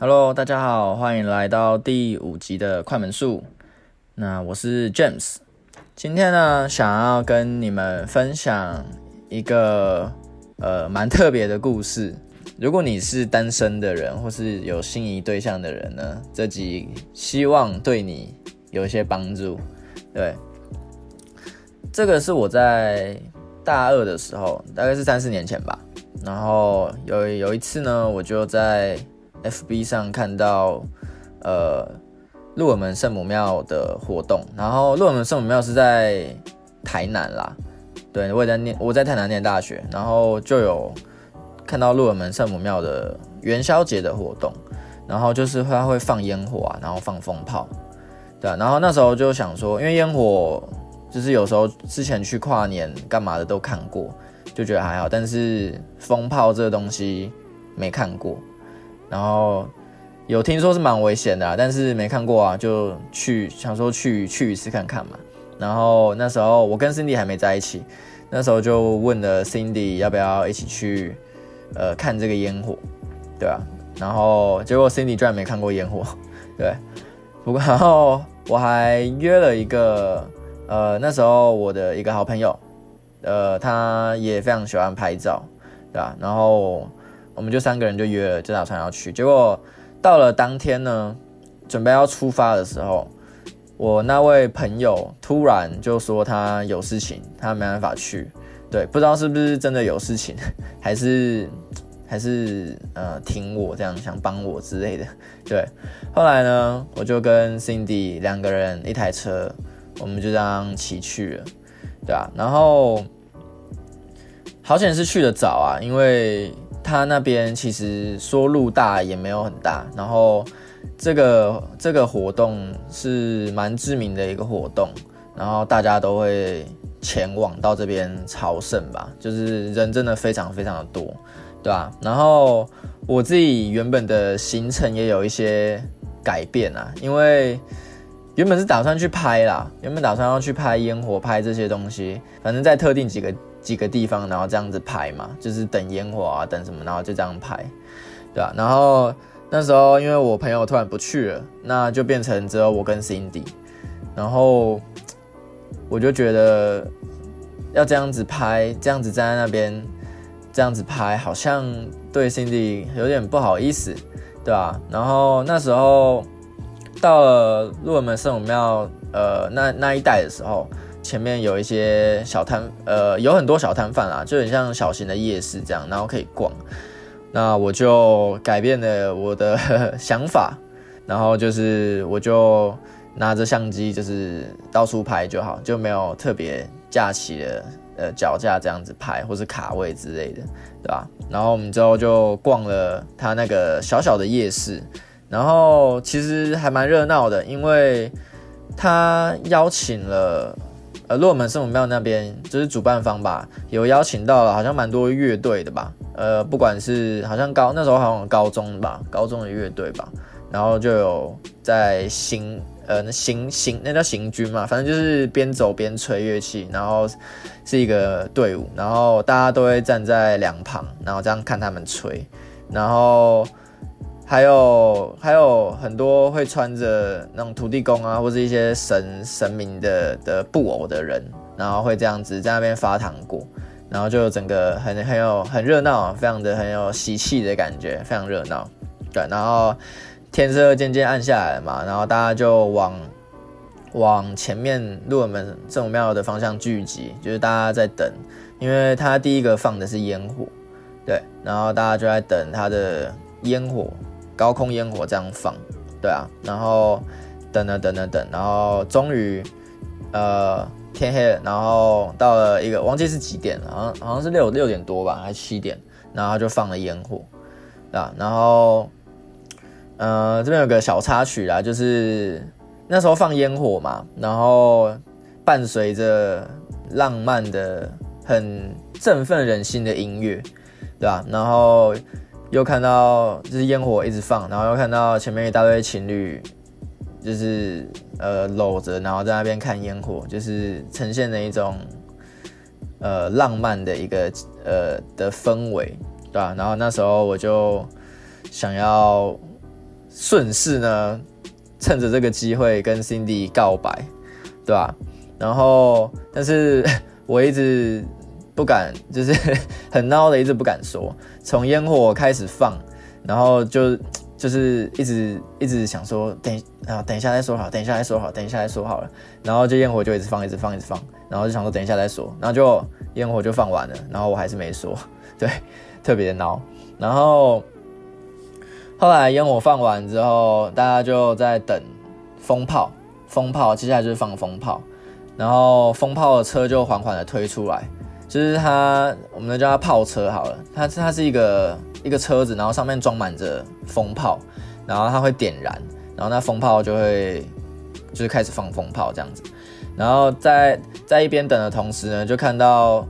Hello，大家好，欢迎来到第五集的快门术。那我是 James，今天呢，想要跟你们分享一个呃蛮特别的故事。如果你是单身的人，或是有心仪对象的人呢，这集希望对你有一些帮助。对，这个是我在大二的时候，大概是三四年前吧。然后有有一次呢，我就在 FB 上看到，呃，鹿耳门圣母庙的活动。然后鹿耳门圣母庙是在台南啦，对，我也在念，我在台南念大学，然后就有看到鹿耳门圣母庙的元宵节的活动，然后就是它会放烟火啊，然后放风炮，对啊，然后那时候就想说，因为烟火就是有时候之前去跨年干嘛的都看过。就觉得还好，但是风炮这个东西没看过，然后有听说是蛮危险的，但是没看过啊，就去想说去去一次看看嘛。然后那时候我跟 Cindy 还没在一起，那时候就问了 Cindy 要不要一起去呃看这个烟火，对啊，然后结果 Cindy 居然没看过烟火，对，不过然后 我还约了一个呃那时候我的一个好朋友。呃，他也非常喜欢拍照，对吧？然后我们就三个人就约了，就打算要去。结果到了当天呢，准备要出发的时候，我那位朋友突然就说他有事情，他没办法去。对，不知道是不是真的有事情，还是还是呃挺我这样想帮我之类的。对，后来呢，我就跟 Cindy 两个人一台车，我们就这样骑去了。对啊，然后好险是去的早啊，因为他那边其实说路大也没有很大，然后这个这个活动是蛮知名的一个活动，然后大家都会前往到这边朝圣吧，就是人真的非常非常的多，对吧？然后我自己原本的行程也有一些改变啊，因为。原本是打算去拍啦，原本打算要去拍烟火，拍这些东西，反正在特定几个几个地方，然后这样子拍嘛，就是等烟火啊，等什么，然后就这样拍，对吧？然后那时候因为我朋友突然不去了，那就变成只有我跟 Cindy，然后我就觉得要这样子拍，这样子站在那边这样子拍，好像对 Cindy 有点不好意思，对吧？然后那时候。到了鹿门圣母庙，呃，那那一带的时候，前面有一些小摊，呃，有很多小摊贩啦，就很像小型的夜市这样，然后可以逛。那我就改变了我的想法，然后就是我就拿着相机，就是到处拍就好，就没有特别架起的呃脚架这样子拍，或是卡位之类的，对吧？然后我们之后就逛了他那个小小的夜市。然后其实还蛮热闹的，因为他邀请了呃洛门圣母庙那边就是主办方吧，有邀请到了好像蛮多乐队的吧，呃不管是好像高那时候好像高中吧，高中的乐队吧，然后就有在行呃行行那叫行军嘛，反正就是边走边吹乐器，然后是一个队伍，然后大家都会站在两旁，然后这样看他们吹，然后。还有还有很多会穿着那种土地公啊，或是一些神神明的的布偶的人，然后会这样子在那边发糖果，然后就整个很很有很热闹，非常的很有喜气的感觉，非常热闹。对，然后天色渐渐暗下来了嘛，然后大家就往往前面鹿耳门圣母庙的方向聚集，就是大家在等，因为他第一个放的是烟火，对，然后大家就在等他的烟火。高空烟火这样放，对啊，然后等等等等等，然后终于，呃，天黑了，然后到了一个忘记是几点了，好像好像是六六点多吧，还是七点，然后就放了烟火，对啊，然后，呃，这边有个小插曲啦，就是那时候放烟火嘛，然后伴随着浪漫的、很振奋人心的音乐，对吧？然后。又看到就是烟火一直放，然后又看到前面一大堆情侣，就是呃搂着，然后在那边看烟火，就是呈现了一种呃浪漫的一个呃的氛围，对吧？然后那时候我就想要顺势呢，趁着这个机会跟 Cindy 告白，对吧？然后，但是 我一直不敢，就是 很孬的，一直不敢说。从烟火开始放，然后就 就是一直一直想说，等啊，等一下再说好，等一下再说好，等一下再说好了。然后就烟火就一直放，一直放，一直放，然后就想说等一下再说，然后就烟火就放完了，然后我还是没说，对，特别的孬。然后后来烟火放完之后，大家就在等风炮，风炮接下来就是放风炮。然后风炮的车就缓缓的推出来，就是它，我们叫它炮车好了。它它是一个一个车子，然后上面装满着风炮，然后它会点燃，然后那风炮就会就是开始放风炮这样子。然后在在一边等的同时呢，就看到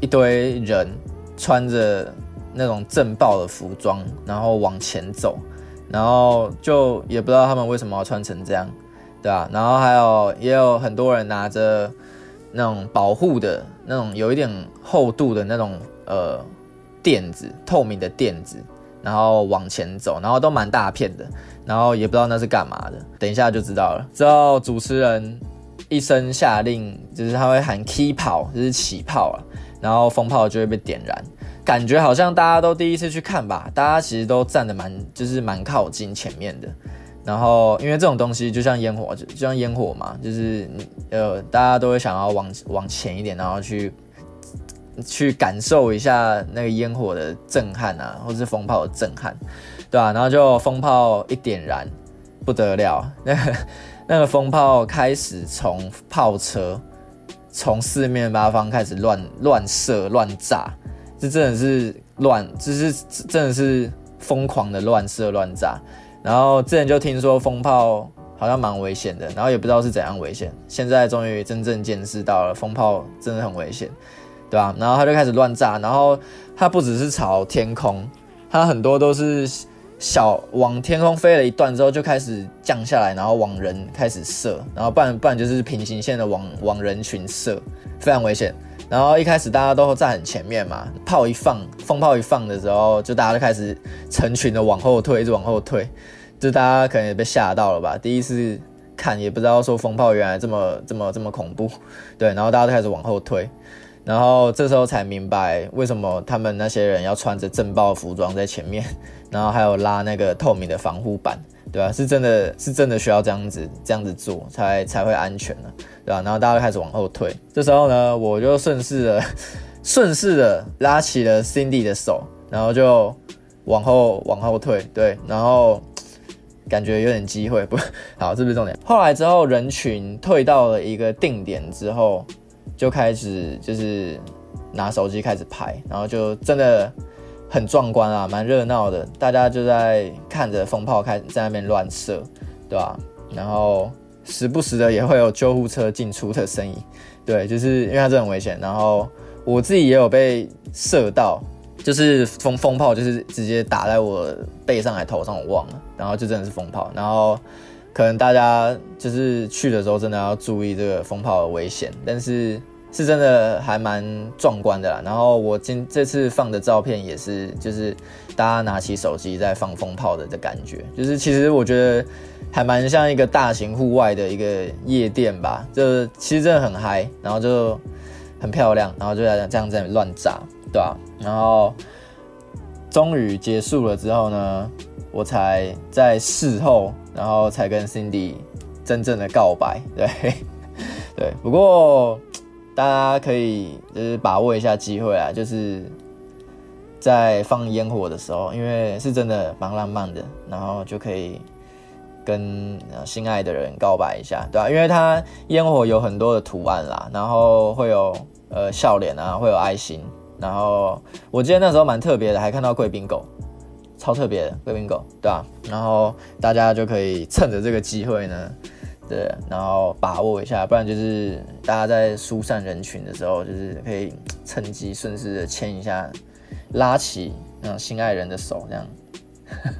一堆人穿着那种震爆的服装，然后往前走，然后就也不知道他们为什么要穿成这样。对啊，然后还有也有很多人拿着那种保护的那种有一点厚度的那种呃垫子，透明的垫子，然后往前走，然后都蛮大片的，然后也不知道那是干嘛的，等一下就知道了。之后主持人一声下令，就是他会喊 “key 跑”，就是起炮啊，然后风炮就会被点燃，感觉好像大家都第一次去看吧，大家其实都站的蛮就是蛮靠近前面的。然后，因为这种东西就像烟火，就就像烟火嘛，就是呃，大家都会想要往往前一点，然后去去感受一下那个烟火的震撼啊，或是风炮的震撼，对吧？然后就风炮一点燃，不得了，那 个那个风炮开始从炮车从四面八方开始乱乱射乱炸，这真的是乱，这是真的是疯狂的乱射乱炸。然后之前就听说风炮好像蛮危险的，然后也不知道是怎样危险。现在终于真正见识到了，风炮真的很危险，对吧？然后它就开始乱炸，然后它不只是朝天空，它很多都是小往天空飞了一段之后就开始降下来，然后往人开始射，然后不然不然就是平行线的往往人群射，非常危险。然后一开始大家都在很前面嘛，炮一放，风炮一放的时候，就大家就开始成群的往后退，一直往后退，就大家可能也被吓到了吧？第一次看也不知道说风炮原来这么这么这么恐怖，对，然后大家都开始往后退，然后这时候才明白为什么他们那些人要穿着震爆服装在前面，然后还有拉那个透明的防护板。对吧？是真的是真的需要这样子这样子做才才会安全呢，对吧？然后大家就开始往后退，这时候呢，我就顺势的 顺势的拉起了 Cindy 的手，然后就往后往后退，对，然后感觉有点机会，不好，这不是重点。后来之后，人群退到了一个定点之后，就开始就是拿手机开始拍，然后就真的。很壮观啊，蛮热闹的，大家就在看着风炮开始在那边乱射，对吧？然后时不时的也会有救护车进出的声音，对，就是因为它这很危险。然后我自己也有被射到，就是风风炮就是直接打在我背上还头上，我忘了。然后就真的是风炮，然后可能大家就是去的时候真的要注意这个风炮的危险，但是。是真的还蛮壮观的啦，然后我今这次放的照片也是，就是大家拿起手机在放风炮的的感觉，就是其实我觉得还蛮像一个大型户外的一个夜店吧，就其实真的很嗨，然后就很漂亮，然后就在这样在乱炸，对吧？然后终于结束了之后呢，我才在事后，然后才跟 Cindy 真正的告白，对对，不过。大家可以就是把握一下机会啊，就是在放烟火的时候，因为是真的蛮浪漫的，然后就可以跟心爱的人告白一下，对吧？因为它烟火有很多的图案啦，然后会有呃笑脸啊，会有爱心，然后我记得那时候蛮特别的，还看到贵宾狗，超特别的贵宾狗，对吧？然后大家就可以趁着这个机会呢。对，然后把握一下，不然就是大家在疏散人群的时候，就是可以趁机顺势的牵一下，拉起那种心爱人的手，这样。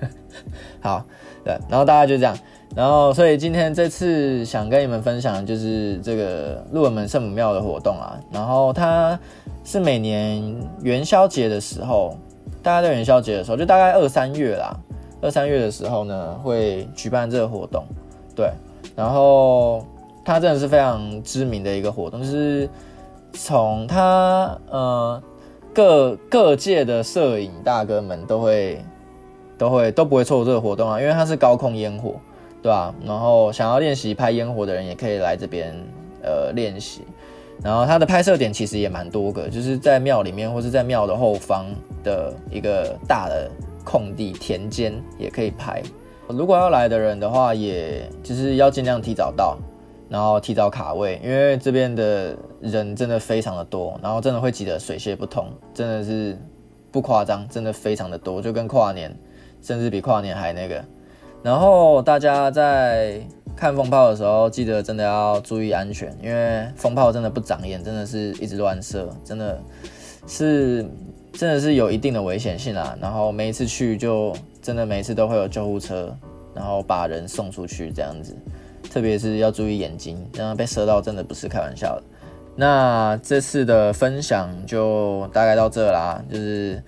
好，对，然后大家就这样，然后所以今天这次想跟你们分享就是这个鹿门圣母庙的活动啊，然后它是每年元宵节的时候，大家在元宵节的时候，就大概二三月啦。二三月的时候呢，会举办这个活动。对，然后它真的是非常知名的一个活动，就是从它呃各各界的摄影大哥们都会都会都不会错过这个活动啊，因为它是高空烟火，对吧？然后想要练习拍烟火的人也可以来这边呃练习。然后它的拍摄点其实也蛮多个，就是在庙里面或是在庙的后方的一个大的空地田间也可以拍。如果要来的人的话，也就是要尽量提早到，然后提早卡位，因为这边的人真的非常的多，然后真的会挤得水泄不通，真的是不夸张，真的非常的多，就跟跨年，甚至比跨年还那个。然后大家在。看风炮的时候，记得真的要注意安全，因为风炮真的不长眼，真的是一直乱射，真的是真的是有一定的危险性啊。然后每一次去就真的每一次都会有救护车，然后把人送出去这样子，特别是要注意眼睛，然后被射到真的不是开玩笑的。那这次的分享就大概到这啦，就是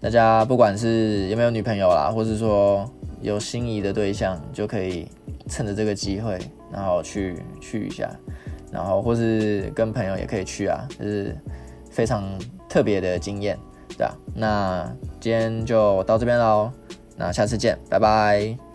大家不管是有没有女朋友啦，或是说有心仪的对象，就可以。趁着这个机会，然后去去一下，然后或是跟朋友也可以去啊，就是非常特别的经验，对啊。那今天就到这边喽，那下次见，拜拜。